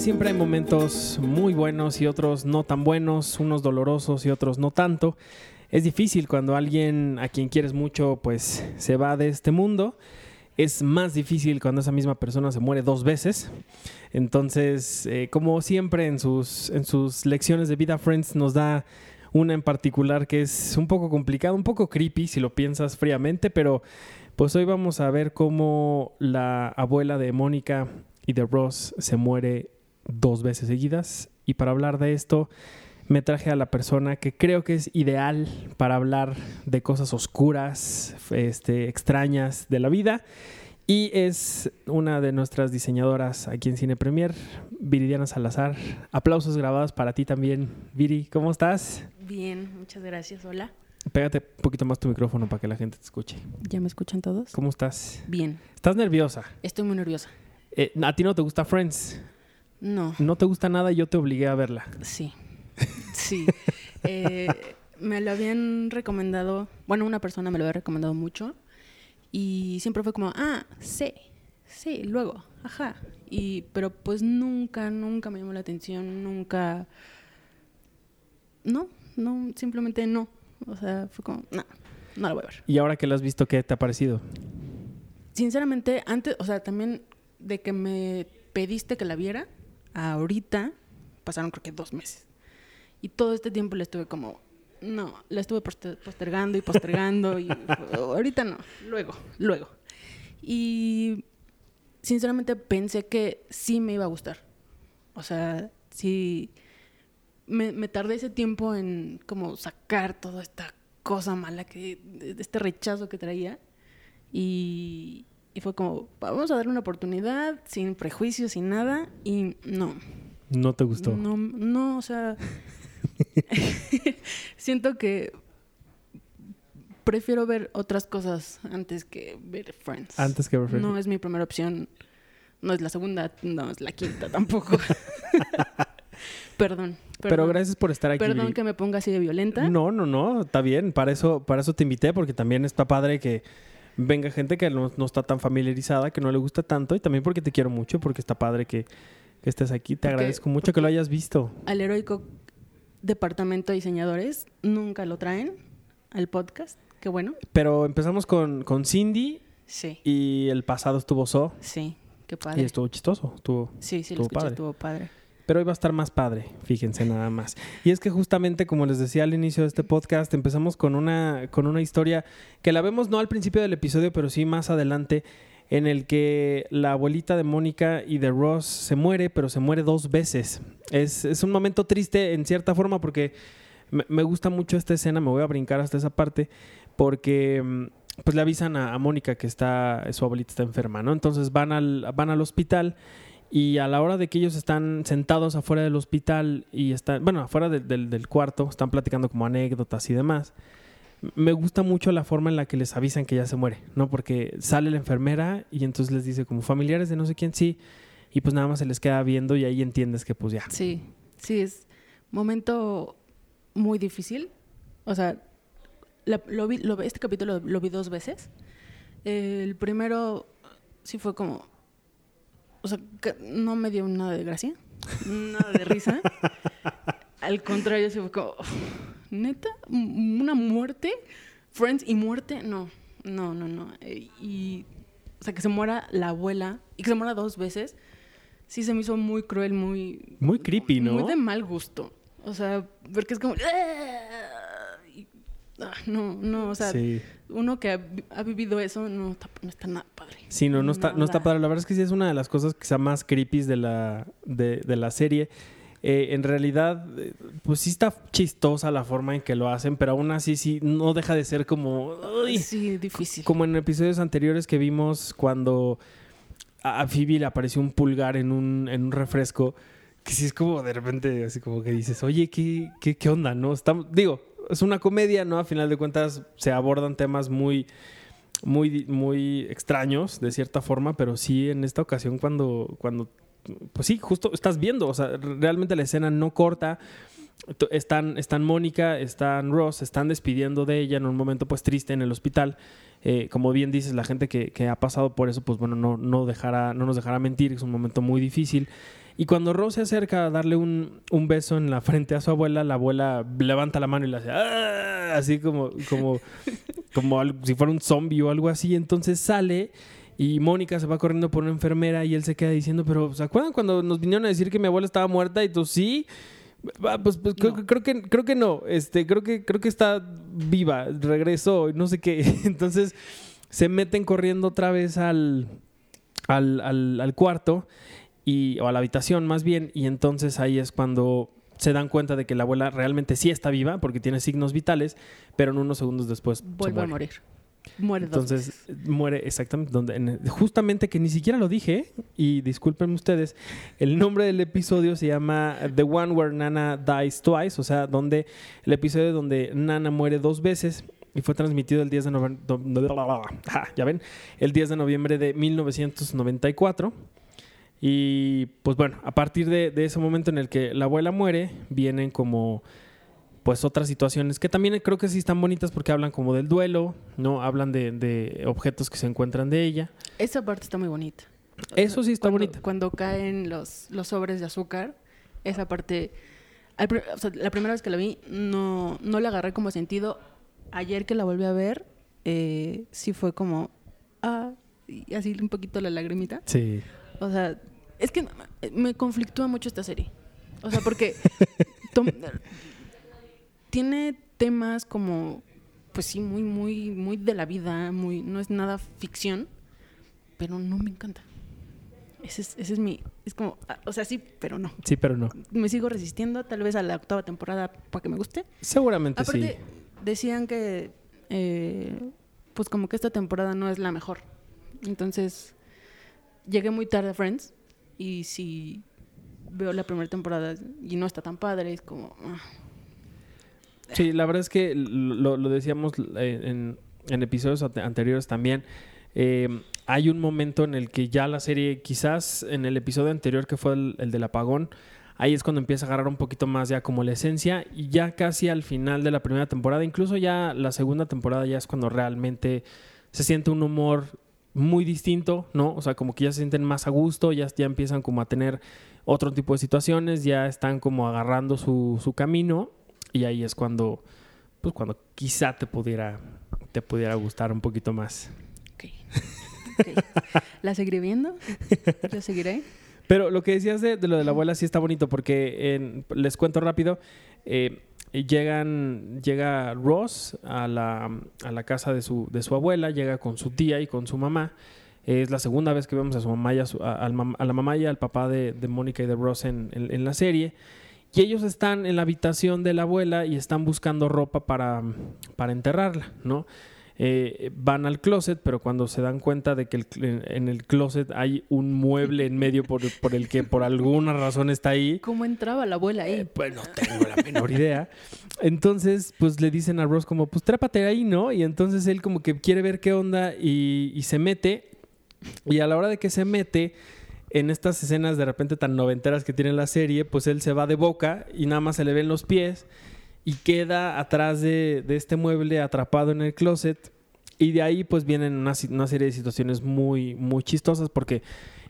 siempre hay momentos muy buenos y otros no tan buenos, unos dolorosos y otros no tanto. Es difícil cuando alguien a quien quieres mucho pues se va de este mundo. Es más difícil cuando esa misma persona se muere dos veces. Entonces, eh, como siempre en sus, en sus lecciones de vida, Friends nos da una en particular que es un poco complicada, un poco creepy si lo piensas fríamente, pero pues hoy vamos a ver cómo la abuela de Mónica y de Ross se muere dos veces seguidas. Y para hablar de esto, me traje a la persona que creo que es ideal para hablar de cosas oscuras, este, extrañas de la vida. Y es una de nuestras diseñadoras aquí en Cine Premier, Viridiana Salazar. Aplausos grabados para ti también, Viri. ¿Cómo estás? Bien, muchas gracias. Hola. Pégate un poquito más tu micrófono para que la gente te escuche. ¿Ya me escuchan todos? ¿Cómo estás? Bien. ¿Estás nerviosa? Estoy muy nerviosa. Eh, ¿A ti no te gusta Friends? No, No te gusta nada y yo te obligué a verla. sí. Sí. Eh, me lo habían recomendado, bueno, una persona me lo había recomendado mucho y siempre fue como, ah, sí, sí, luego, ajá. Y, pero pues nunca, nunca me llamó la atención, nunca... No, no, simplemente no. O sea, fue como, no, no la voy a ver. Y ahora que la has visto, ¿qué te ha parecido? Sinceramente, antes, o sea, también de que me pediste que la viera, ahorita pasaron creo que dos meses. Y todo este tiempo le estuve como, no, la estuve poster- postergando y postergando y ahorita no, luego, luego. Y sinceramente pensé que sí me iba a gustar. O sea, sí, me, me tardé ese tiempo en como sacar toda esta cosa mala, que, este rechazo que traía. Y, y fue como, vamos a darle una oportunidad, sin prejuicios, sin nada. Y no, No te gustó. no, no, o sea, siento que prefiero ver otras cosas antes que ver Friends. Antes que ver Friends. No es mi primera opción, no es la segunda, no es la quinta tampoco. perdón, Pero gracias por estar aquí. Perdón que me ponga así de violenta. No, no, no, está bien. Para eso, para eso te invité, porque también está padre que venga gente que no, no está tan familiarizada, que no le gusta tanto, y también porque te quiero mucho, porque está padre que, que estés aquí. Te Porque- agradezco mucho que lo hayas visto. Al heroico departamento de diseñadores nunca lo traen al podcast. Qué bueno. Pero empezamos con, con Cindy Sí, y el pasado estuvo So sí, qué y padre. estuvo chistoso. Estuvo, Sí, sí, lo estuvo escuché, padre. estuvo padre. Pero hoy va a estar más padre, fíjense nada más. Y es que justamente, como les decía al inicio de este podcast, empezamos con una, con una historia que la vemos no al principio del episodio, pero sí más adelante, en el que la abuelita de Mónica y de Ross se muere, pero se muere dos veces. Es, es un momento triste en cierta forma porque me, gusta mucho esta escena, me voy a brincar hasta esa parte, porque mm, pues le avisan a, a Mónica que está, su abuelita está enferma, ¿no? Entonces van al, van al hospital y a la hora de que ellos están sentados afuera del hospital y están, bueno, afuera del- del- cuarto, están platicando como anécdotas y demás. Me gusta mucho la forma en la que les avisan que ya se muere, ¿no? Porque sale la enfermera y entonces les dice como familiares de no sé quién sí y pues nada más se les queda viendo y ahí entiendes que pues ya. Sí, sí, es momento muy difícil. O sea, lo vi- lo- este capítulo lo vi dos veces. El primero sí fue como, o sea, no me dio nada de gracia, nada de risa. Al contrario, sí fue como, neta, una muerte, Friends y muerte, no, no, no, no. Eh, Y, o sea, que se muera la abuela y que se muera dos veces, sí se me hizo muy cruel, muy... Muy creepy, ¿no? Muy de mal gusto. O sea, porque es como... "Ah", y- ah, no, no, o sea, sí. Uno que ha, vi- ha vivido eso no está, no está nada padre. Sí, no, no está, no está padre. La verdad es que sí es una de las cosas quizá más creepy de la, de, de la serie. Eh, en realidad, eh, pues sí está chistosa la forma en que lo hacen, pero aún así sí no deja de ser como... "Uy", Sí, difícil. como en episodios anteriores que vimos cuando a a Phoebe le apareció un pulgar en un, en un refresco, que sí es como de repente así como que dices, oye, ¿qué, qué, qué onda? ¿No? Estamos, digo, es una comedia, ¿no? A final de cuentas se abordan temas muy, muy, muy extraños, de cierta forma, pero sí en esta ocasión cuando, cuando, pues sí, justo estás viendo, o sea, realmente la escena no corta. Están, están Mónica, están Ross, están despidiendo de ella en un momento pues triste en el hospital. Eh, como bien dices, la gente que, que ha pasado por eso, pues bueno, no, no, dejará, no nos dejará mentir, es un momento muy difícil. Y cuando Ross se acerca a darle un, un beso en la frente a su abuela, la abuela levanta la mano y le hace "Ah", así como, como, como algo- si fuera un zombie o algo así. Entonces sale y Mónica se va corriendo por una enfermera y él se queda diciendo, pero ¿se acuerdan cuando nos vinieron a decir que mi abuela estaba muerta? Y tú sí. Ah, Pues, pues, creo, No. creo que creo que no. Este, creo que creo que está viva, regresó, no sé qué. Entonces se meten corriendo otra vez al, al, al- al cuarto y, o a la habitación más bien, y entonces ahí es cuando se dan cuenta de que la abuela realmente sí está viva porque tiene signos vitales, pero en unos segundos después se Vuelve a morir. Muere dos Entonces veces. muere exactamente donde en- justamente que ni siquiera lo dije y disculpen ustedes, el nombre del episodio se llama The One Where Nana Dies Twice, o sea, donde el episodio donde Nana muere dos veces y fue transmitido el 10 de noviembre, ya ven, el 10 de noviembre de 1994. Y pues bueno, a partir de, de ese momento en el que la abuela muere, vienen como pues otras situaciones que también creo que sí están bonitas porque hablan como del duelo, ¿no? Hablan de, de objetos que se encuentran de ella. Esa parte está muy bonita. Eso sí está cuando- bonita. Cuando caen los, los sobres de azúcar, esa parte... al o sea, la primera vez que la vi no, no le agarré como sentido. Ayer que la volví a ver, eh, sí fue como... Ah, y así un poquito la lagrimita. Sí. O sea, es que me conflictúa mucho esta serie. O sea, porque tiene temas como, pues sí, muy, muy, muy de la vida, muy, no es nada ficción, pero no me encanta. Ese es, ese es mi, es como, ah, o sea, sí, pero no. Sí, pero no. Me sigo resistiendo, tal vez a la octava temporada para que me guste. Seguramente Aparte, sí. decían que, eh, pues como que esta temporada no es la mejor. Entonces, llegué muy tarde a Friends y si veo la primera temporada y no está tan padre, es como... ah, Sí, la verdad es que lo, decíamos eh, en, episodios ante- anteriores también. eh, hay un momento en el que ya la serie, quizás en el episodio anterior que fue el del apagón, ahí es cuando empieza a agarrar un poquito más ya como la esencia y ya casi al final de la primera temporada, incluso ya la segunda temporada ya es cuando realmente se siente un humor muy distinto, ¿no? O sea, como que ya se sienten más a gusto, ya, ya empiezan como a tener otro tipo de situaciones, ya están como agarrando su, su camino y ahí es cuando, pues cuando quizá te pudiera, te pudiera gustar un poquito más. ok. Ok. ¿La seguiré viendo? ¿Yo seguiré? Pero lo que decías de, de lo de la abuela sí está bonito porque en- les cuento rápido. eh, llegan, llega Ross a la, a la casa de su, de su abuela, llega con su tía y con su mamá. Es la segunda vez que vemos a su mamá y a, su- a- a la mamá y al papá de, de Mónica y de Ross en, en- en la serie. Y ellos están en la habitación de la abuela y están buscando ropa para, para enterrarla, ¿no? Eh, van al closet, pero cuando se dan cuenta de que el en el closet hay un mueble en medio por, por el que por alguna razón está ahí, ¿Cómo entraba la abuela ahí? eh, pues no tengo la menor idea. Entonces, pues le dicen a Ross como, pues trépate ahí, ¿no? Y entonces él como que quiere ver qué onda y, y se mete. Y a la hora de que se mete, en estas escenas de repente tan noventeras que tiene la serie, pues él se va de boca y nada más se le ven los pies y queda atrás de, de este mueble atrapado en el closet. Y de ahí pues vienen una, una serie de situaciones muy, muy chistosas porque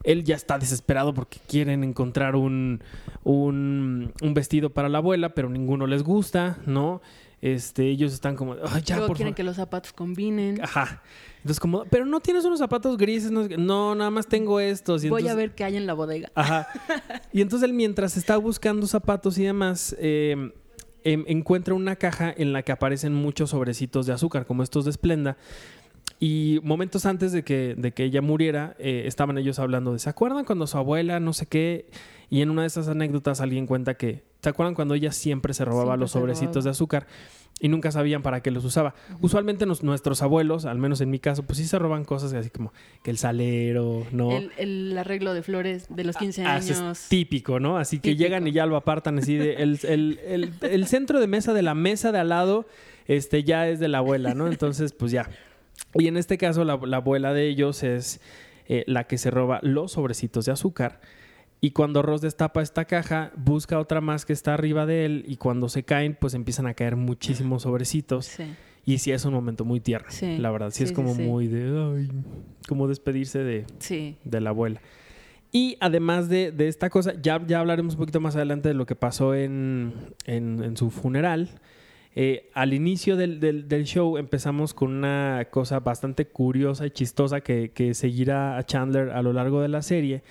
él ya está desesperado porque quieren encontrar un, un, un vestido para la abuela, pero ninguno les gusta, ¿no? Este, ellos están como, "Ay, ya, Luego por quieren favor". que los zapatos combinen. Ajá. Entonces como, pero no tienes unos zapatos grises, no, no nada más tengo estos. Y Voy a ver qué hay en la bodega. Ajá. Y entonces él mientras está buscando zapatos y demás, eh, em- encuentra una caja en la que aparecen muchos sobrecitos de azúcar, como estos de Splenda. Y momentos antes de que, de que ella muriera, eh, estaban ellos hablando de, ¿se acuerdan cuando su abuela, no sé qué? Y en una de esas anécdotas alguien cuenta que, ¿se acuerdan cuando ella siempre se robaba Siempre los sobrecitos robaba. de azúcar? Y nunca sabían para qué los usaba. Usualmente nos- nuestros abuelos, al menos en mi caso, pues sí se roban cosas así como que el salero, ¿no? El, el arreglo de flores de los 15 Ah, eso años. es típico, ¿no? Así que llegan y ya lo apartan así de el, el- el- el centro de mesa de la mesa de al lado este ya es de la abuela, ¿no? Entonces, pues ya. Y en este caso la, la abuela de ellos es eh, la que se roba los sobrecitos de azúcar. Y cuando Ross destapa esta caja, busca otra más que está arriba de él y cuando se caen, pues empiezan a caer muchísimos sobrecitos. Sí. Y sí es un momento muy tierno, Sí, la verdad. Sí, sí, es como muy de, ay, como despedirse de, de la abuela. Y además de, de esta cosa, ya, ya hablaremos un poquito más adelante de lo que pasó en, en- en su funeral. Eh, al inicio del, del- del show empezamos con una cosa bastante curiosa y chistosa que, que seguirá a Chandler a lo largo de la serie.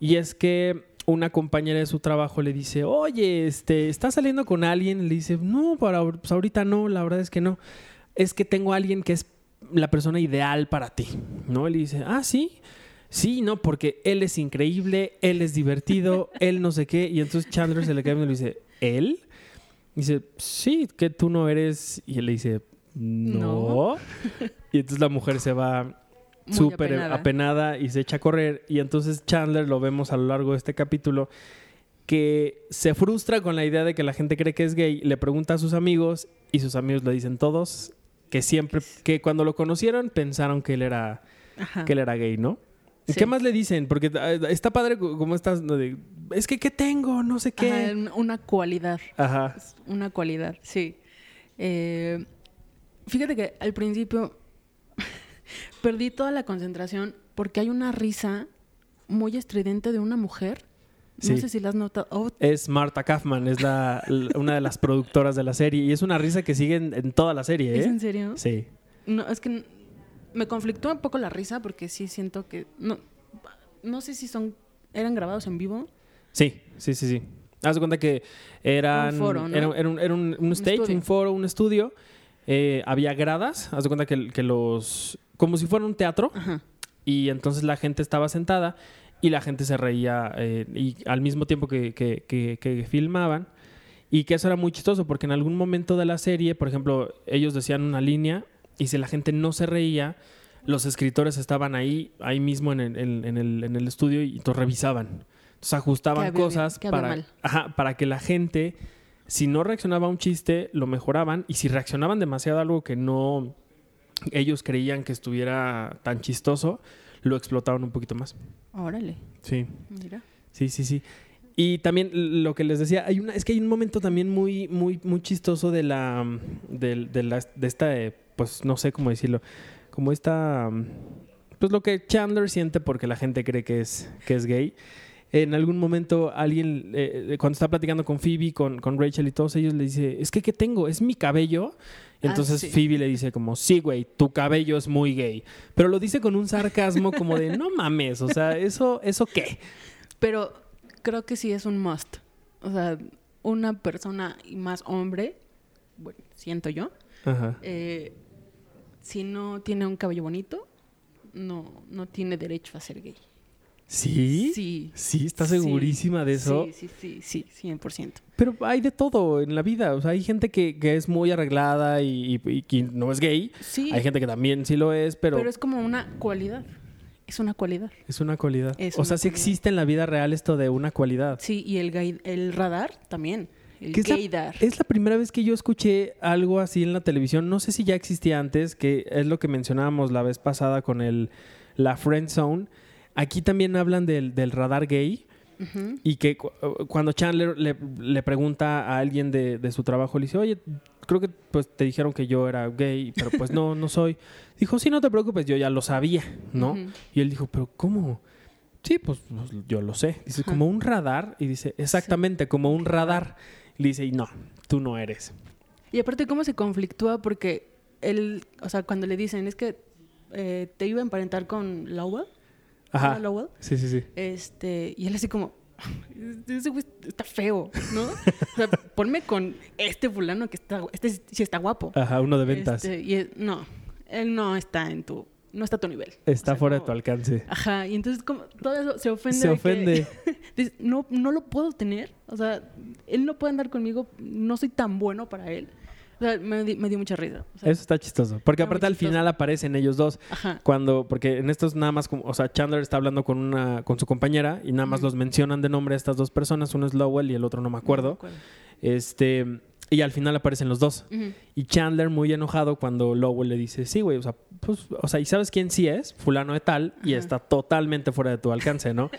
Y es que una compañera de su trabajo le dice, oye, este, ¿estás saliendo con alguien? Le dice, no, para, pues ahorita no, la verdad es que no. Es que tengo a alguien que es la persona ideal para ti. ¿No? Él dice, ah, sí. Sí, no, porque él es increíble, él es divertido, él no sé qué. Y entonces Chandler se le cae y le dice, ¿él? Dice, sí, que tú no eres. Y él le dice, no. Y entonces la mujer se va súper apenada. apenada y se echa a correr. Y entonces Chandler lo vemos a lo largo de este capítulo que se frustra con la idea de que la gente cree que es gay, le pregunta a sus amigos y sus amigos le dicen todos que siempre, que cuando lo conocieron pensaron que él era, Ajá. que él era gay, ¿no? ¿Y Sí. ¿Qué más le dicen? Porque eh, está padre co- como estás, es que ¿qué tengo? No sé qué. un- una cualidad. Ajá. Una cualidad, sí. Eh, fíjate que al principio perdí toda la concentración porque hay una risa muy estridente de una mujer. No Sí. sé si la has notado. Oh, Es Marta Kaufman, es la, una de las productoras de la serie y es una risa que sigue en, en toda la serie, ¿Es ¿eh? en serio? Sí. No, es que me conflictó un poco la risa porque sí siento que. No, no sé si son. ¿Eran grabados en vivo? Sí, sí, sí, sí. Haz de cuenta que eran, Un foro, ¿no? era, era un, era un- un stage, un foro, un estudio. eh, había gradas, haz de cuenta que, que los... Como si fuera un teatro. Ajá. Y entonces la gente estaba sentada y la gente se reía eh, y al mismo tiempo que, que- que- que filmaban. Y que eso era muy chistoso porque en algún momento de la serie, por ejemplo, ellos decían una línea y si la gente no se reía, los escritores estaban ahí, ahí mismo en el, en- el- en el estudio y entonces revisaban. Entonces ajustaban ¿Qué había cosas para, ajá, para que la gente, si no reaccionaba a un chiste, lo mejoraban y si reaccionaban demasiado a algo que no ellos creían que estuviera tan chistoso, lo explotaban un poquito más. Órale, Sí, mira. sí, sí, sí. Y también lo que les decía, hay una, es que hay un momento también muy, muy, muy chistoso de la, de, de la- de esta, eh, pues no sé cómo decirlo, como esta, mm, pues lo que Chandler siente porque la gente cree que es, que es gay. En algún momento alguien, eh, cuando está platicando con Phoebe, con, con Rachel y todos ellos, le dice, es que ¿qué tengo? ¿Es mi cabello? Ah, Entonces sí. Phoebe le dice como, sí, güey, tu cabello es muy gay. Pero lo dice con un sarcasmo como de, no mames, o sea, ¿eso, eso qué? Pero creo que sí es un must. O sea, una persona y más hombre, bueno, siento yo, Ajá. eh, si no tiene un cabello bonito, no, no tiene derecho a ser gay. ¿Sí? Sí, Sí. ¿estás Sí. segurísima de eso? Sí, sí, sí, sí, 100%. Pero hay de todo en la vida. O sea, hay gente que, que es muy arreglada y, y- y que no es gay. Sí, Hay gente que también sí lo es, pero, pero, es como una cualidad. Es una cualidad. es una cualidad. Es o sea, una sí cualidad. existe en la vida real esto de una cualidad. Sí, y el, gay- el radar también. El ¿Qué es la- gaydar. Es la primera vez que yo escuché algo así en la televisión. No sé si ya existía antes, que es lo que mencionábamos la vez pasada con el, la Friend Zone. Aquí también hablan del, del radar gay. Y que cu- cuando Chandler le, le pregunta a alguien de, de su trabajo, le dice, oye, creo que pues te dijeron que yo era gay, pero pues no, no soy. Dijo, sí, no te preocupes, yo ya lo sabía, ¿no? Y él dijo, pero ¿cómo? Sí, pues, pues, yo lo sé. Dice, como un radar. Y dice, exactamente, como un radar. Y le dice, y no, tú no eres. Y aparte, ¿cómo se conflictúa? Porque él, o sea, cuando le dicen, es que eh, te iba a emparentar con Lowell. Ajá. Sí, sí, sí. Este, y él así como, ese güey está feo, ¿no? O sea, ponme con este fulano que está, este sí está guapo. Ajá, uno de ventas. Este, y él- no, él no está en tu, no está a tu nivel. Está O sea, fuera de tu alcance. Ajá, y entonces como todo eso se ofende. Se que- ofende. no, no lo puedo tener. O sea, él no puede andar conmigo, no soy tan bueno para él. O sea, me, di- me dio mucha risa. O sea, Eso está chistoso. Porque aparte al chistoso. final aparecen ellos dos. Ajá. Cuando, porque en estos nada más, como, o sea, Chandler está hablando con una, con su compañera y nada más los mencionan de nombre a estas dos personas. Uno es Lowell y el otro no me acuerdo. Este, y al final aparecen los dos. Y Chandler muy enojado cuando Lowell le dice, sí, güey, o sea, pues, o sea, ¿y sabes quién sí es? Fulano de tal, y está totalmente fuera de tu alcance, ¿no?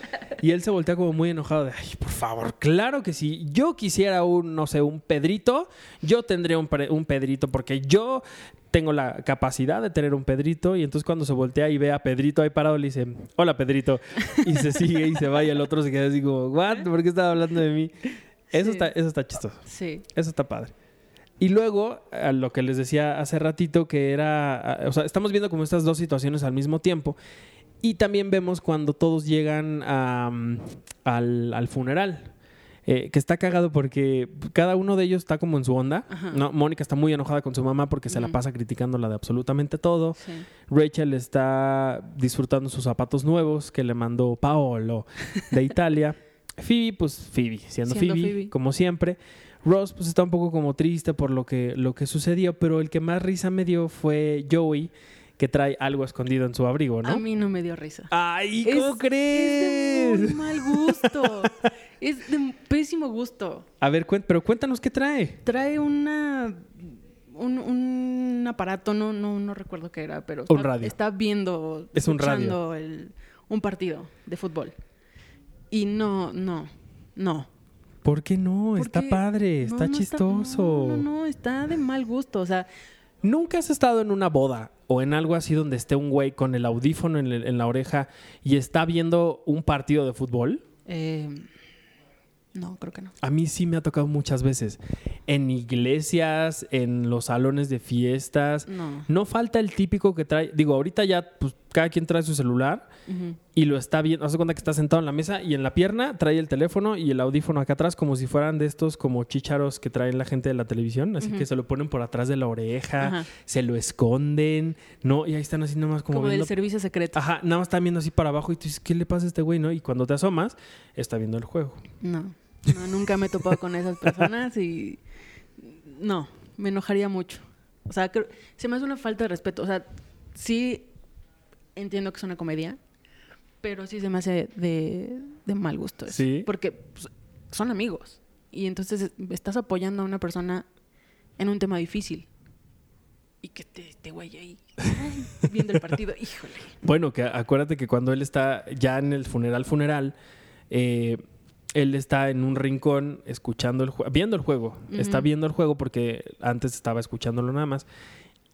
y él se voltea como muy enojado de, ay, por favor, claro que si yo quisiera un, no sé, un Pedrito, yo tendría un Pedrito, porque yo tengo la capacidad de tener un Pedrito, y entonces cuando se voltea y ve a Pedrito ahí parado, le dice, hola Pedrito, y se sigue y se va, y el otro se queda así como, what, ¿por qué estaba hablando de mí? Eso, Sí. está, eso está chistoso. Sí. Eso está padre. Y luego, a lo que les decía hace ratito, que era, o sea, estamos viendo como estas dos situaciones al mismo tiempo. Y también vemos cuando todos llegan a, mm, al, al funeral. Eh, que está cagado porque cada uno de ellos está como en su onda. Ajá. ¿no? Mónica está muy enojada con su mamá porque se la pasa criticándola de absolutamente todo. Sí. Rachel está disfrutando sus zapatos nuevos que le mandó Paolo de Italia. Phoebe, pues Phoebe, siendo, Siendo Phoebe, Phoebe. como siempre. Ross, pues está un poco como triste por lo que, lo que sucedió, pero el que más risa me dio fue Joey, que trae algo escondido en su abrigo, ¿no? A mí no me dio risa. ¡Ay, Es- cómo crees! Es de muy mal gusto. es de pésimo gusto. A ver, cuen- pero cuéntanos qué trae. Trae una un, un aparato, no, no, no recuerdo qué era, pero Un está, radio. está viendo, Es un radio. el- un partido de fútbol. Y no, no, no. ¿Por qué no? Está padre, no, está no chistoso. no, no, no, está de mal gusto. O sea, ¿Nunca has estado en una boda o en algo así donde esté un güey con el audífono en, el- en la oreja y está viendo un partido de fútbol? eh, no, creo que no. A mí sí me ha tocado muchas veces. En iglesias, en los salones de fiestas. No. No falta el típico que trae. Digo, ahorita ya, pues cada quien trae su celular y lo está viendo. Haz de cuenta que está sentado en la mesa y en la pierna trae el teléfono y el audífono acá atrás, como si fueran de estos como chícharos que traen la gente de la televisión. Así que se lo ponen por atrás de la oreja, Ajá. se lo esconden, ¿no? Y ahí están así nomás como, Como, del viendo- servicio secreto. Ajá, nada más están viendo así para abajo y tú dices, ¿qué le pasa a este güey, no? Y cuando te asomas, está viendo el juego. No, no, nunca me he topado con esas personas y no, me enojaría mucho. O sea, creo- se me hace una falta de respeto. O sea, sí entiendo que es una comedia, pero sí se me hace de, de mal gusto eso. Sí. Porque pues, son amigos y entonces estás apoyando a una persona en un tema difícil. Y que te, este güey ahí ay, viendo el partido, híjole. Bueno, que acuérdate que cuando él está ya en el funeral funeral, eh, él está en un rincón escuchando el juego, viendo el juego. Está viendo el juego porque antes estaba escuchándolo nada más.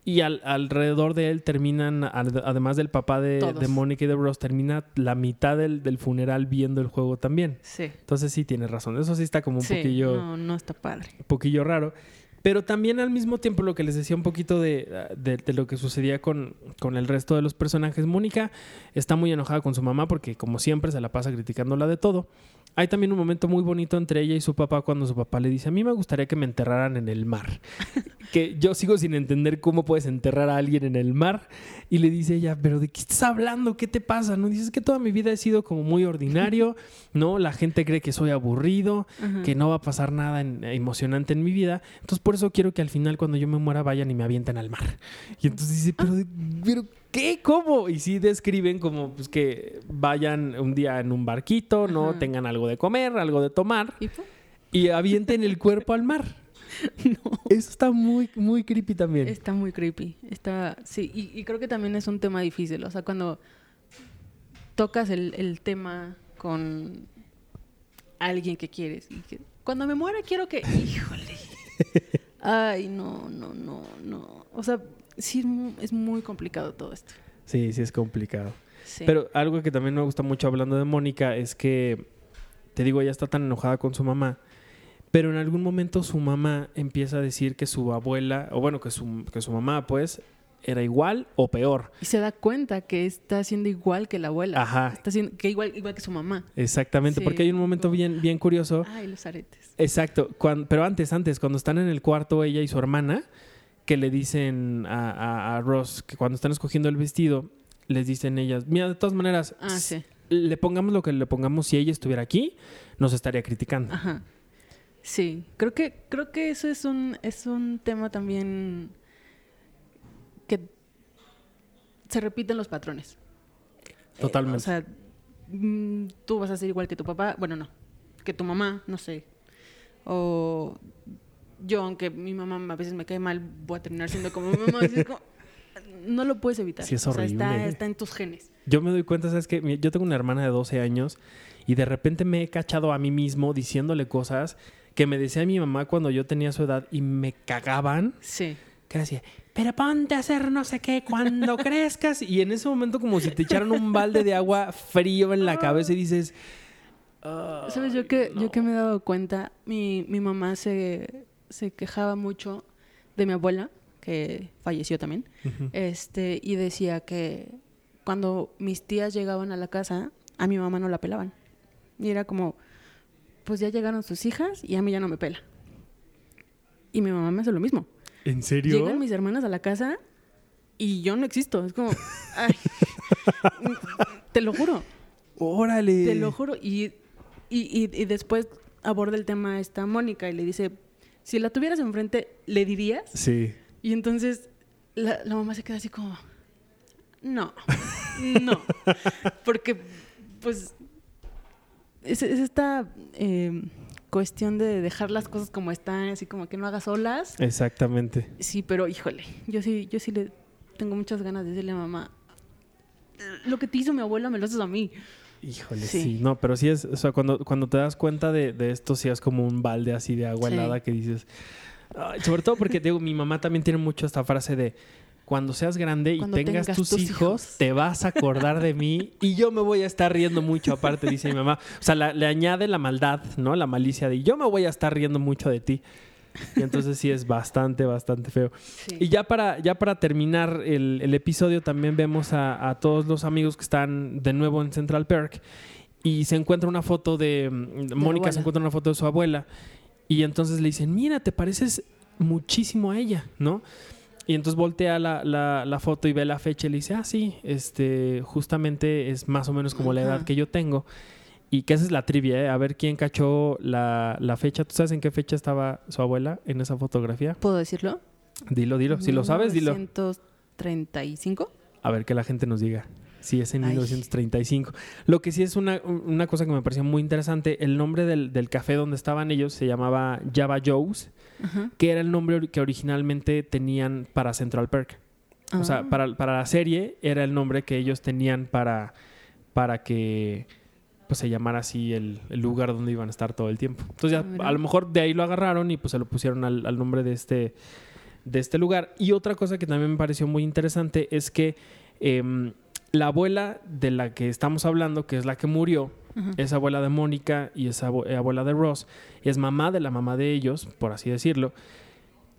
Y al- alrededor de él terminan, al- además del papá de, de Mónica y de Ross, termina la mitad del, del funeral viendo el juego también. Sí. Entonces sí tienes razón. Eso sí está como un Sí, poquillo no, no está padre. un poquillo raro. Pero también al mismo tiempo lo que les decía un poquito de, de- de lo que sucedía con, con el resto de los personajes. Mónica está muy enojada con su mamá porque como siempre se la pasa criticándola de todo. Hay también un momento muy bonito entre ella y su papá cuando su papá le dice, a mí me gustaría que me enterraran en el mar. que yo sigo sin entender cómo puedes enterrar a alguien en el mar. Y le dice ella, pero ¿de qué estás hablando? ¿Qué te pasa? No dices que toda mi vida he sido como muy ordinario, ¿no? La gente cree que soy aburrido, que no va a pasar nada en- emocionante en mi vida. Entonces, por eso quiero que al final, cuando yo me muera, vayan y me avienten al mar. Y entonces dice, pero, de- pero ¿qué? ¿Cómo? Y sí describen como pues, que vayan un día en un barquito, ¿no? Ajá. Tengan algo de comer, algo de tomar ¿Y y avienten el cuerpo al mar. Eso está muy, muy creepy también. Está muy creepy. Está, sí, y, y creo que también es un tema difícil. O sea, cuando tocas el, el tema con alguien que quieres. Y que, cuando me muera quiero que... Híjole. Ay, no, no, no, no. O sea, sí es muy, complicado todo esto. Sí, sí es complicado. Sí. Pero algo que también me gusta mucho hablando de Mónica es que, te digo, ella está tan enojada con su mamá, pero en algún momento su mamá empieza a decir que su abuela, o bueno, que su, que su mamá, pues, era igual o peor. Y se da cuenta que está haciendo igual que la abuela. Ajá, Está haciendo que igual, igual que su mamá. exactamente, Sí. porque hay un momento bien, bien curioso. Ay, los aretes. Exacto, pero antes, antes, cuando están en el cuarto ella y su hermana, que le dicen a, a- a Ross que cuando están escogiendo el vestido, les dicen ellas, mira, de todas maneras, Ah, sí. le pongamos lo que le pongamos, si ella estuviera aquí, nos estaría criticando. Ajá. Sí, creo que, creo que eso es un, es un tema también que se repiten los patrones. Eh, Totalmente. o sea, mm, tú vas a ser igual que tu papá, bueno, no, que tu mamá, no sé. O yo, aunque mi mamá a veces me cae mal, voy a terminar siendo como mi mamá. así es como- no lo puedes evitar. Sí, es O sea, está, horrible. está en tus genes. Yo me doy cuenta, ¿sabes que Yo tengo una hermana de 12 años y de repente me he cachado a mí mismo diciéndole cosas que me decía mi mamá cuando yo tenía su edad y me cagaban. Sí. Que decía, pero ponte a hacer no sé qué cuando crezcas. Y en ese momento como si te echaran un balde de agua frío en la cabeza y dices... "Ah, ¿Sabes? Yo que, no". yo que me he dado cuenta, mi, mi mamá se, se quejaba mucho de mi abuela, que falleció también, este, y decía que cuando mis tías llegaban a la casa, a mi mamá no la pelaban. Y era como, pues ya llegaron sus hijas y a mí ya no me pela. Y mi mamá me hace lo mismo. ¿En serio? Llegan mis hermanas a la casa y yo no existo. Es como, ay, te lo juro. Órale. Te lo juro. Y, y, y, y después aborda el tema esta Mónica y le dice, si la tuvieras enfrente, ¿le dirías? Sí. Y entonces la, la mamá se queda así como, no, no. Porque, pues, es, es esta eh, cuestión de dejar las cosas como están, así como que no hagas olas. Exactamente. Sí, pero híjole, yo sí, yo sí le tengo muchas ganas de decirle a mamá, lo que te hizo mi abuela me lo haces a mí. Híjole, sí. Sí. No, pero sí es, o sea, cuando, cuando te das cuenta de, de esto, sí es como un balde así de agua Sí. helada que dices. Ay, sobre todo porque digo, mi mamá también tiene mucho esta frase de cuando seas grande y tengas, tengas tus, tus hijos, hijos". te vas a acordar de mí y yo me voy a estar riendo mucho, aparte, dice mi mamá. O sea, la- le añade la maldad, ¿no? La malicia de yo me voy a estar riendo mucho de ti. Y entonces sí es bastante, bastante feo. Sí. Y ya para, ya para terminar el, el episodio, también vemos a, a todos los amigos que están de nuevo en Central Park. Y se encuentra una foto de. mm, Mónica se encuentra una foto de su abuela. Y entonces le dicen: Mira, te pareces muchísimo a ella, ¿no? Y entonces voltea la, la- la foto y ve la fecha y le dice: Ah, sí, este, justamente es más o menos como la edad que yo tengo. Y que esa es la trivia, ¿eh? A ver quién cachó la, la fecha. ¿Tú sabes en qué fecha estaba su abuela en esa fotografía? ¿Puedo decirlo? Dilo, dilo. Si lo sabes, dilo. 1935. A ver que la gente nos diga. Si es en Ay. 1935. Lo que sí es una, una cosa que me pareció muy interesante. El nombre del, del café donde estaban ellos se llamaba Java Joe's, Ajá. que era el nombre que originalmente tenían para Central Park. O sea, Ah. para, para la serie era el nombre que ellos tenían para, para que pues, se llamara así el, el lugar donde iban a estar todo el tiempo. Entonces ya a lo mejor de ahí lo agarraron y pues se lo pusieron al, al nombre de este, de este lugar. Y otra cosa que también me pareció muy interesante es que em, la abuela de la que estamos hablando, que es la que murió, Ajá. es abuela de Mónica y es abue- eh, abuela de Ross, es mamá de la mamá de ellos, por así decirlo.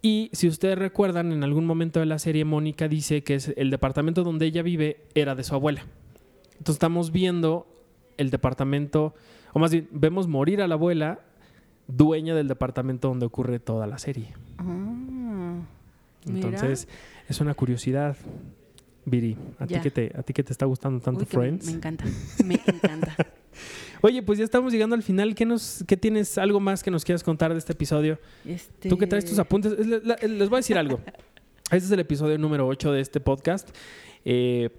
Y si ustedes recuerdan, en algún momento de la serie, Mónica dice que es el departamento donde ella vive era de su abuela. Entonces estamos viendo el departamento, o más bien, vemos morir a la abuela, dueña del departamento donde ocurre toda la serie. Ah, mira. Entonces, es una curiosidad. Viri, a ti, que te, a ti que te está gustando tanto Uy, que me- Friends. Me, encanta, me encanta. Oye, pues ya estamos llegando al final. ¿Qué, nos, ¿Qué tienes algo más que nos quieras contar de este episodio? Este... Tú que traes tus apuntes. Es- la- la- Les voy a decir algo. Este es el episodio número 8 de este podcast. Eh,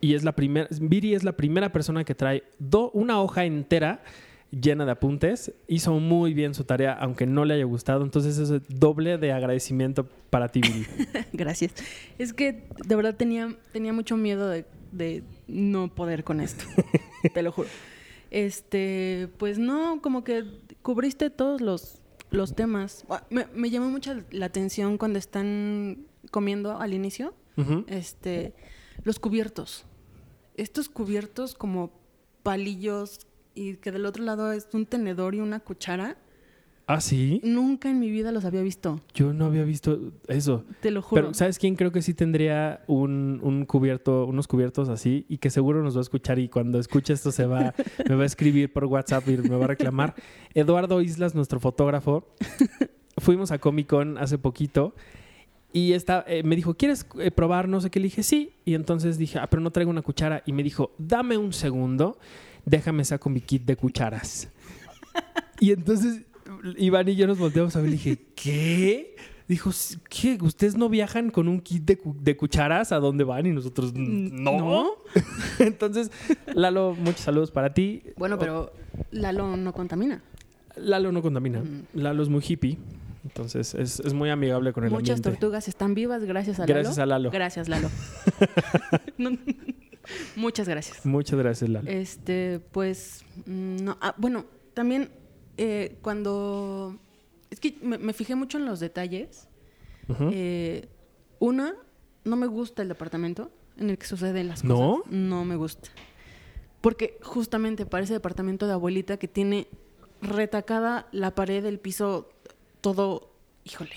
y es la primera. Viri es la primera persona que trae do- una hoja entera llena de apuntes. Hizo muy bien su tarea, aunque no le haya gustado. Entonces, es doble de agradecimiento para ti, Viri. Gracias. Es que de verdad tenía, tenía mucho miedo de, de no poder con esto. te lo juro. Este, pues no, como que cubriste todos los, los temas. Ah, Me, me llamó mucho la atención cuando están comiendo al inicio. Este, los cubiertos. Estos cubiertos como palillos y que del otro lado es un tenedor y una cuchara. Ah, sí. Nunca en mi vida los había visto. Yo no había visto eso. Te lo juro. Pero, ¿sabes quién creo que sí tendría un, un cubierto, unos cubiertos así y que seguro nos va a escuchar y cuando escuche esto se va, me va a escribir por WhatsApp y me va a reclamar? Eduardo Islas, nuestro fotógrafo. Fuimos a Comic Con hace poquito y está, eh, me dijo, ¿quieres eh, probar? No sé qué. Le dije, sí. Y entonces dije, ah, pero no traigo una cuchara. Y me dijo, dame un segundo, déjame saco mi kit de cucharas. Y entonces Iván y yo nos volteamos a ver y dije, ¿qué? Dijo, ¿qué? ¿Ustedes no viajan con un kit de, cu- de cucharas a dónde van? Y nosotros, no. ¿No? Entonces, Lalo, muchos saludos para ti. Bueno, pero Lalo no contamina. Lalo no contamina. Lalo es muy hippie. Entonces, es, es muy amigable con el Muchas ambiente. tortugas están vivas gracias a Lalo. Gracias a Lalo. Gracias, Lalo. No- Muchas gracias. Muchas gracias, Lalo. Este, pues, mm, no. Ah, bueno, también eh, cuando... Es que me, me fijé mucho en los detalles. Eh, una, no me gusta el departamento en el que suceden las ¿No? cosas. No me gusta. Porque justamente parece departamento de abuelita que tiene retacada la pared, el piso, todo, híjole,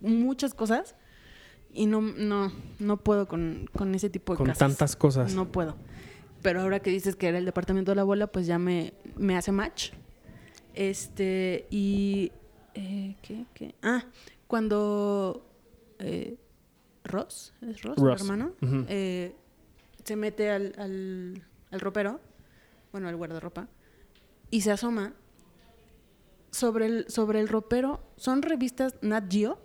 muchas cosas. Y no, no, no puedo con, con ese tipo de Con casas. tantas cosas. No puedo. Pero ahora que dices que era el departamento de la abuela, pues ya me, me hace match. Este, y. eh, ¿Qué? ¿Qué? Ah, cuando. eh, Ross, ¿es Ross, Ross, hermano? Eh, se mete al, al, al ropero, bueno, al guardarropa, y se asoma. Sobre el, sobre el ropero, ¿son revistas Nat Geo?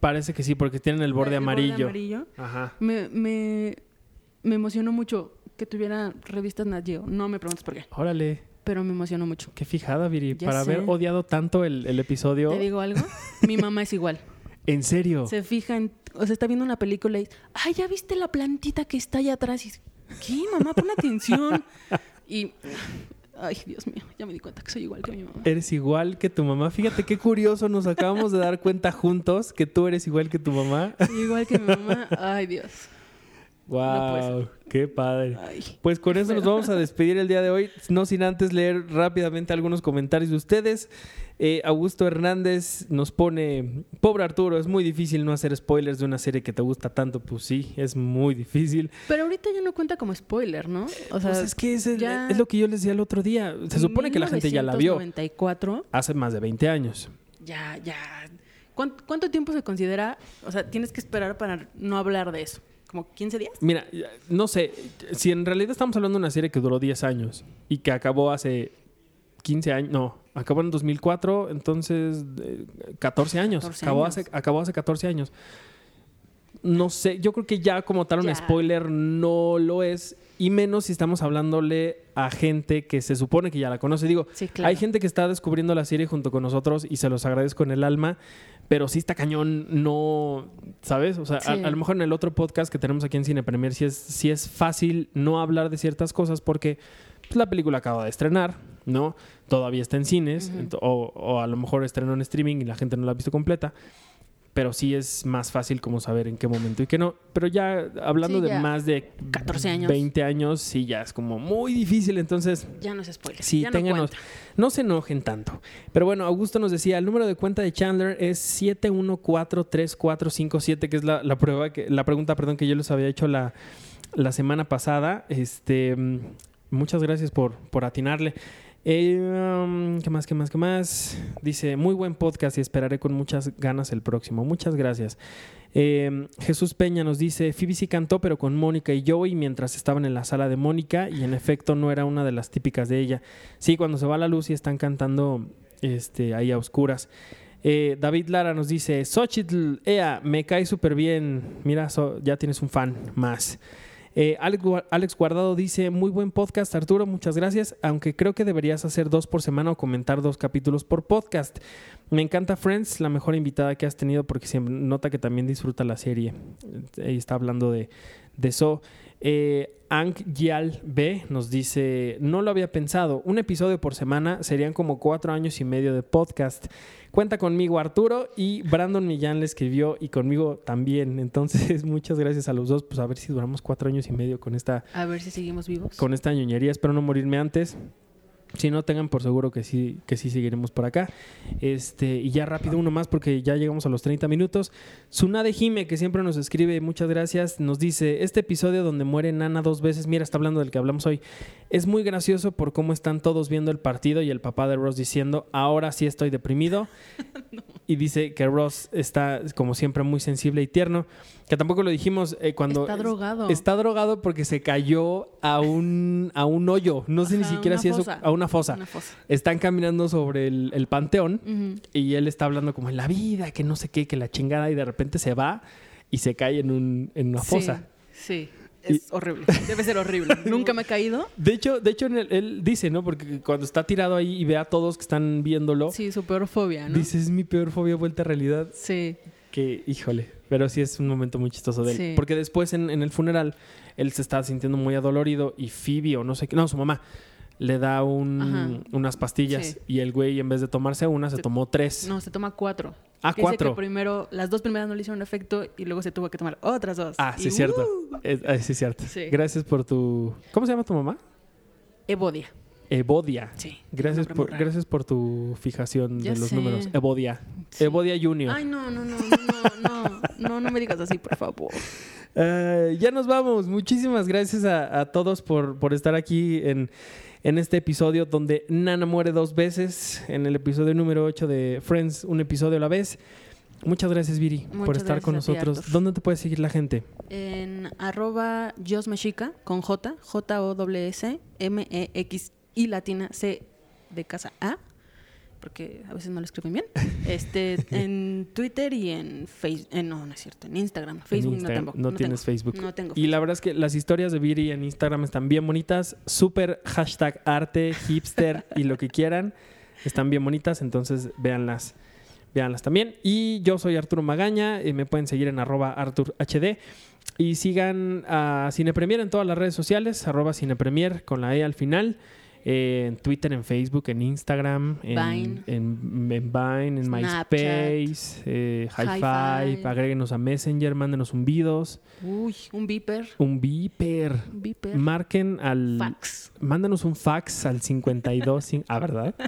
Parece que sí, porque tienen el borde amarillo. amarillo. Ajá. Me, me, me emocionó mucho que tuviera revistas Nat Geo. No me preguntes por qué, Órale, pero me emocionó mucho. qué fijada, Viri. Ya Para sé. haber odiado tanto el, el episodio. ¿Te digo algo? Mi mamá es igual. ¿En serio? Se fija en... O sea, está viendo una película y dice, ay, ¿ya viste la plantita que está allá atrás? Y dice, ¿qué, mamá? Pon atención. Y... Ay, Dios mío, ya me di cuenta que soy igual que mi mamá. Eres igual que tu mamá. Fíjate qué curioso, nos acabamos de dar cuenta juntos que tú eres igual que tu mamá. Igual que mi mamá. Ay, Dios. Wow, qué padre. Ay. Pues con eso nos vamos a despedir el día de hoy, no sin antes leer rápidamente algunos comentarios de ustedes. Eh, Augusto Hernández nos pone, pobre Arturo, es muy difícil no hacer spoilers de una serie que te gusta tanto. Pues sí, es muy difícil. Pero ahorita ya no cuenta como spoiler, ¿no? O sea, pues es que es, ya- es lo que yo les decía el otro día. Se supone que la gente ya la vio 1994, hace más de 20 años. ya, ya. ¿Cuánto, cuánto tiempo se considera? O sea, tienes que esperar para no hablar de eso. ¿Como 15 días? Mira, no sé, si en realidad estamos hablando de una serie que duró 10 años y que acabó hace 15 años, no, acabó en 2004, entonces eh, 14 años. 14 acabó, años. Hace, acabó hace 14 años. No sé, yo creo que ya como tal un Ya. spoiler no lo es, y menos si estamos hablándole a gente que se supone que ya la conoce. Digo, Sí, claro. hay gente que está descubriendo la serie junto con nosotros y se los agradezco en el alma, pero sí está cañón, no, ¿sabes? O sea, a, Sí. a lo mejor en el otro podcast que tenemos aquí en Cine Premier sí es, sí es fácil no hablar de ciertas cosas porque pues, la película acaba de estrenar, ¿no? Todavía está en cines, o, o a lo mejor estrenó en streaming y la gente no la ha visto completa. Pero sí es más fácil como saber en qué momento y qué no. Pero ya hablando Sí, de más de 14 años. 20 años, sí ya es como muy difícil. Entonces, Ya no es spoiler. Sí, ya no ténganos. cuenta. No se enojen tanto. Pero bueno, Augusto nos decía, el número de cuenta de Chandler es 7143457, que es la, la prueba que, la pregunta, perdón, que yo les había hecho la, la semana pasada. Este, mm, muchas gracias por, por atinarle. Eh, um, ¿Qué más? ¿Qué más? ¿Qué más? Dice, muy buen podcast y esperaré con muchas ganas el próximo. Muchas gracias. Eh, Jesús Peña nos dice, Phoebe sí cantó, pero con Mónica y Joey mientras estaban en la sala de Mónica y en efecto no era una de las típicas de ella. Sí, cuando se va la luz y están cantando este, ahí a oscuras. Eh, David Lara nos dice, Xochitl, ea, me cae súper bien. Mira, ya tienes un fan más. Eh, Alex, Gua- Alex Guardado dice, muy buen podcast Arturo, muchas gracias, aunque creo que deberías hacer dos por semana o comentar dos capítulos por podcast. Me encanta Friends, la mejor invitada que has tenido porque se nota que también disfruta la serie. Ahí está hablando de, de eso. Eh, Ang Gyal B nos dice, no lo había pensado, un episodio por semana serían como cuatro años y medio de podcast. Cuenta conmigo Arturo y Brandon Millán le escribió y conmigo también. Entonces, muchas gracias a los dos. Pues a ver si duramos cuatro años y medio con esta, A ver si seguimos vivos. con esta ñoñería. Espero no morirme antes. Si no, tengan por seguro que sí, que sí seguiremos por acá. Este, y ya rápido uno más porque ya llegamos a los 30 minutos. Sunade Jime, que siempre nos escribe, muchas gracias, nos dice, este episodio donde muere Nana dos veces, mira, está hablando del que hablamos hoy, es muy gracioso por cómo están todos viendo el partido y el papá de Ross diciendo, ahora sí estoy deprimido. Y dice que Ross está, como siempre, muy sensible y tierno. Que tampoco lo dijimos eh, cuando... Está drogado. Está drogado porque se cayó a un, a un hoyo. No sé ni siquiera si fosa. a una fosa. Una fosa. Están caminando sobre el, el panteón y él está hablando como en la vida, que no sé qué, que la chingada, y de repente se va y se cae en, un, en una fosa. Sí, sí. Es horrible. Debe ser horrible. Nunca me he caído. De hecho, de hecho el- él dice, ¿no? Porque cuando está tirado ahí y ve a todos que están viéndolo, Sí, su peor fobia, ¿no? dice, es mi peor fobia vuelta a realidad. Sí. Que, híjole, pero sí es un momento muy chistoso de él. Sí. Porque después en, en el funeral, él se está sintiendo muy adolorido y Phoebe o no sé qué, no, su mamá, le da un- unas pastillas Sí. y el güey en vez de tomarse una, se Se- tomó tres. No, se toma cuatro. ah, Que dice cuatro. que primero, las dos primeras no le hicieron efecto y luego se tuvo que tomar otras dos. Ah, sí, Y, es cierto. ¡uh! Eh, ah, sí, es cierto. Sí. Gracias por tu... ¿Cómo se llama tu mamá? Evodia. Evodia. Sí. Gracias por, gracias por tu fijación ya de los números. Evodia. Sí. Evodia Junior. Ay, no, no, no, no, no, no, no me digas así, por favor. Ah, ya nos vamos. Muchísimas gracias a, todos por, por, estar aquí en, en, este episodio donde Nana muere dos veces, en el episodio número 8 de Friends, un episodio a la vez. Muchas gracias, Viri, por estar con nosotros. ¿Dónde te puede seguir la gente? En arroba con J, J-O-S-M-E-X. -S y latina C de casa A, porque a veces no lo escriben bien. Este, en Twitter y en Facebook. no, no es cierto, en Instagram. Facebook En Instagram. no tengo. No no tienes tengo. Facebook. No tengo. Y la verdad es que las historias de Viri en Instagram están bien bonitas. Súper hashtag arte, hipster y lo que quieran. Están bien bonitas, entonces véanlas. Véanlas también. Y yo soy Arturo Magaña. y me pueden seguir en arroba ArturHD. Y sigan a Cinepremier en todas las redes sociales. Arroba Cinepremier con la E al final. Eh, en Twitter, en Facebook, en Instagram, en Vine. en, en Vine, en Snapchat. MySpace, eh. Five. Agréguenos a Messenger, mándenos un vidos. Uy, un beeper. Un beeper. Marquen al. Fax. Mándanos un fax al 52. cin- ah, ¿verdad?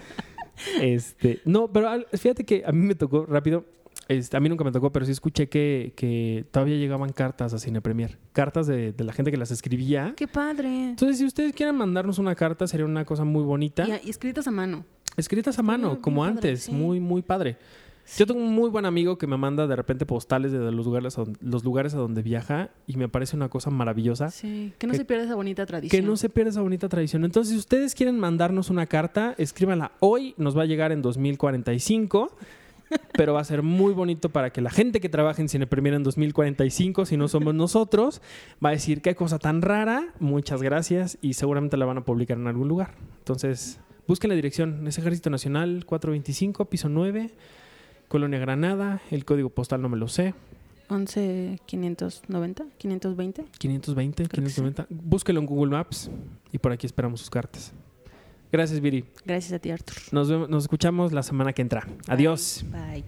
Este. No, pero fíjate que a mí me tocó rápido. Este, a mí nunca me tocó, pero sí escuché que, que todavía llegaban cartas a Cine Premier. Cartas de, de la gente que las escribía. ¡Qué padre! Entonces, si ustedes quieren mandarnos una carta, sería una cosa muy bonita. Y, y escritas a mano. Escritas a mano, como padre, antes. sí. Muy, muy padre. Yo tengo un muy buen amigo que me manda de repente postales de los lugares a donde, los lugares a donde viaja y me parece una cosa maravillosa. Sí, que no Que- se pierda esa bonita tradición. Que no se pierda esa bonita tradición. Entonces, si ustedes quieren mandarnos una carta, escríbanla hoy. Nos va a llegar en 2045. Pero va a ser muy bonito para que la gente que trabaje en Cine Premier en 2045, si no somos nosotros, va a decir qué cosa tan rara. Muchas gracias. Y seguramente la van a publicar en algún lugar. Entonces, busquen la dirección. Es Ejército Nacional 425, piso 9, Colonia Granada. El código postal no me lo sé. 11 590, 520. 520, Creo que sí. 590. Búsquelo en Google Maps y por aquí esperamos sus cartas. Gracias, Viri. Gracias a ti, Arthur. Nos, vemos, nos escuchamos la semana que entra. Adiós. Bye.